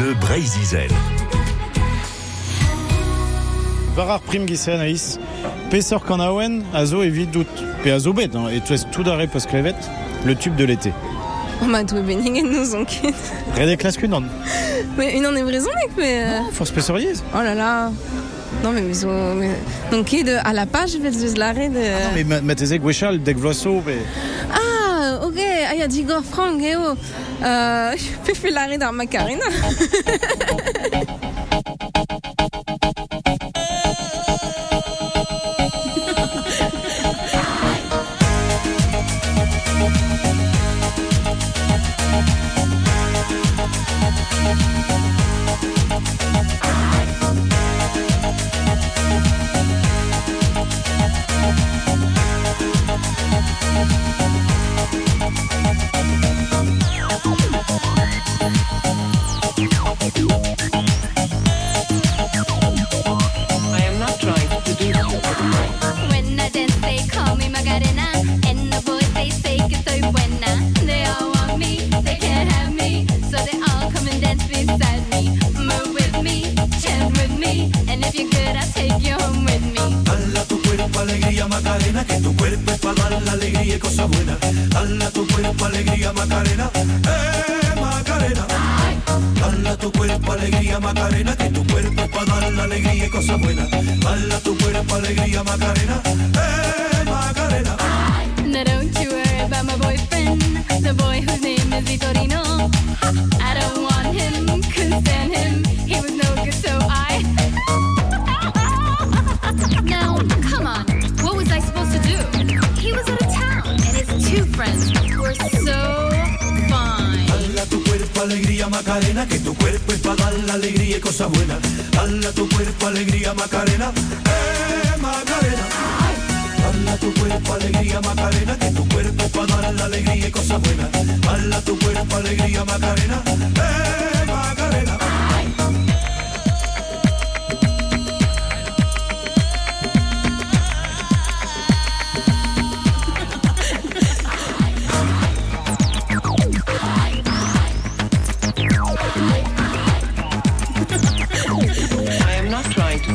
Bleu Breizizel. Varar prim gise anaïs. Pesor kanaouen, azo evit dout. Pe azo bet, hein, et tout d'arrêt le tube de l'été. On m'a tout bénigé de nous en ket. Rede klas kunan. Mais une en est raison, mec, mais. euh, Oh, force pesoriez. Oh là là. Non, mais mais. mais... Donc, qui est de, à la page, je vais juste l'arrêt de. Non, mais ma- mateze gwechal, dek vloasso, pe... Ah, Ah, y a Digor Frank, et oh. Euh, je peux Que tu cuerpo para dar la alegría y cosas buenas. Dala tu cuerpo alegría Macarena, eh Macarena. Dala tu cuerpo alegría Macarena, que tu cuerpo para dar la alegría y cosas buenas. Dala tu cuerpo alegría Macarena, eh Macarena, que tu cuerpo es para dar la alegría y cosas buenas. Dala tu cuerpo alegría Macarena, eh Macarena. Dala tu cuerpo alegría Macarena, que tu cuerpo es para dar la alegría y cosas buenas. Dala tu cuerpo alegría Macarena, eh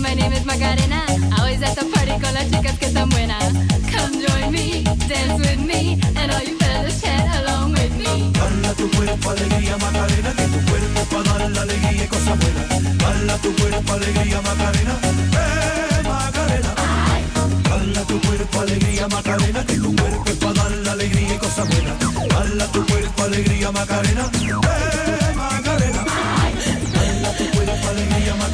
my name is Macarena. Always at the party con las chicas que están buenas. Come join me, dance with me, and all you fellas chat along with me. Dala tu cuerpo alegría Macarena, que tu cuerpo para dar la alegría y cosas buenas. Dala tu cuerpo alegría Macarena, eh Macarena. Dala tu cuerpo alegría Macarena, que tu cuerpo para dar la alegría y cosas buenas. Dala tu cuerpo alegría Macarena, eh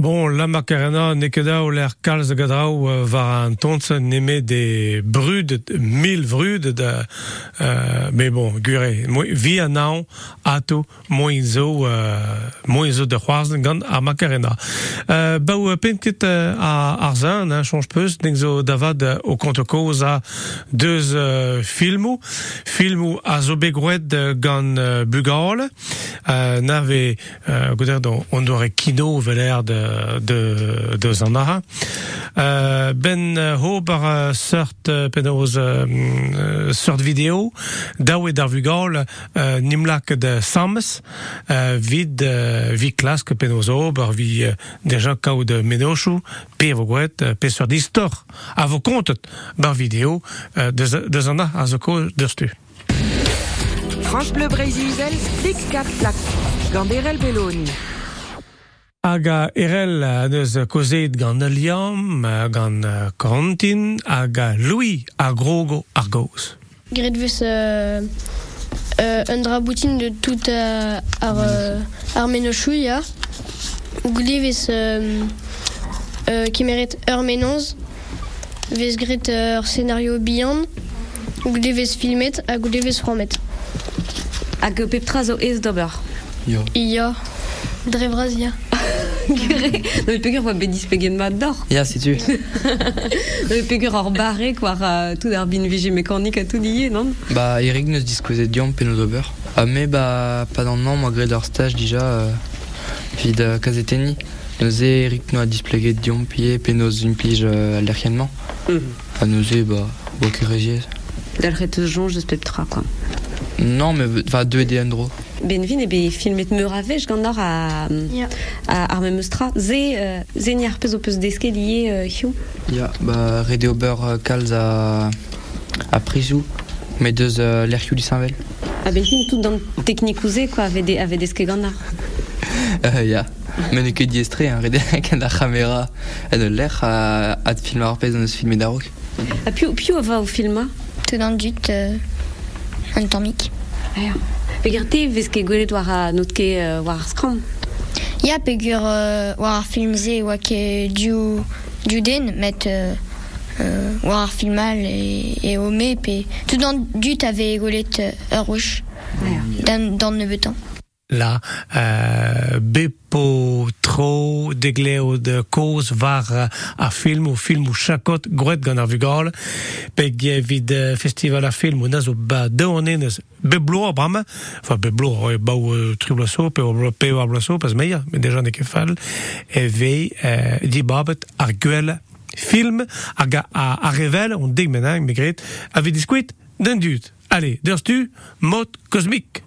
Bon, la Macarena, nekeda l'air kalz gadrao euh, var an tont neme de brud, mil vrud da, euh, mais bon, gure, vi an ato, euh, de c'hoarzn gant a Macarena. Euh, euh, a arzan, hein, change peus, nek zo davad euh, o kont koz a deus euh, filmou, filmou a zo begrouet euh, gant euh, euh, nave, euh, on, on aurait kino de de, de Zanara. Euh, ben euh, ho bar euh, sort euh, penaos euh, euh, sort vidéo daou dar vugol euh, nimlak de Sams euh, vid euh, vi klask penaos o bar vi euh, deja kao de menochou pe vo gouet euh, pe sur distor a vo kontet bar vidéo euh, de, de Zana a zo ko derstu. France Bleu Brésil, tic cap plac. Gamberel Belloni. Hag a erel a neus kozet gant Liam, euh, gant euh, Corentin, hag a Louis a grogo ar goz. Gret vez euh, euh, un draboutin de tout euh, ar, euh, ar menochou ya. Ou vez euh, euh, kemeret ur menonz. Vez gret euh, ur scénario bihan. Ou vez filmet hag ou vez fromet. Hag pep tra zo ez d'ober. Ya. Drevraz ya. No bet pegur oa bet dispegen mat d'or. Ya, setu. No bet pegur hor barre war uh, tout ar bin vije mécanique a tout lié, non? Bah, Eric neus diskozet diom pe nos ober. Ah, mais bah, pas dans le nom, malgré leur stage déjà, euh, vid euh, kazeteni. Nos Eric nous a displégué diom pie pe nos une pige euh, alériennement. Mhm. A nos bah, boke régier. Dal ret eus jonj eus pep tra, quoi. Non, mais va deux et andro. Ben vin ebe filmet meur a vech gant a, Ya. a ar mem eus tra. Ze, uh, ze ni ar pez o peus deske lié uh, hiou. Ya, bah, rede ober euh, kalz a, a prizou. Mais deux euh, l'erkiou du Saint-Vel. A ben fin tout dans technique ouze, quoi, ave, de, ave deske gant ar. Euh, ya. Mais ne que diestré, hein, rede a caméra. Et de l'air à, à te filmer ar pez dans nos filmer d'arok. A piou, piou ava o filma. Tout dans dut euh, un tormic. Peger vez ket gwelet war a not ket uh, war ar skram. Ya pegur euh, war ar filmze oa ket diou, diou den met euh, war ar filmal e, e ome pe tout dans dut ave golet euh, ur rouch dan, dan nebetan. La euh, bepo tro degleo de koz var euh, a film ou film ou chakot gret gant ar vugol peg vid euh, festival a film ou nazo ba deone neus beblo a brama enfin beblo e bau euh, triblaso pe o pe o blaso pas meia mais déjà ne kefal e euh, di babet ar gwell film a, a, a revel on deg menang me gret a vid diskuit den dut allez derstu mot cosmique